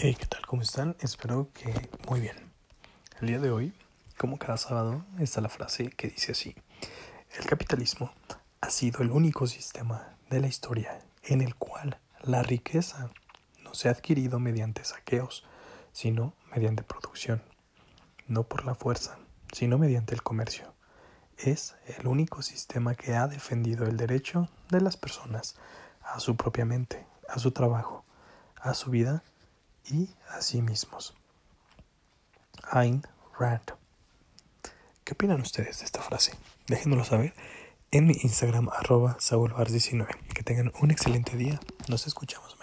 Hey, ¿qué tal? ¿Cómo están? Espero que muy bien. El día de hoy, como cada sábado, está la frase que dice así. El capitalismo ha sido el único sistema de la historia en el cual la riqueza no se ha adquirido mediante saqueos, sino mediante producción. No por la fuerza, sino mediante el comercio. Es el único sistema que ha defendido el derecho de las personas a su propia mente, a su trabajo, a su vida y a sí mismos. Ayn Rand. ¿Qué opinan ustedes de esta frase? Déjenmelo saber en mi Instagram arroba 19 Que tengan un excelente día. Nos escuchamos.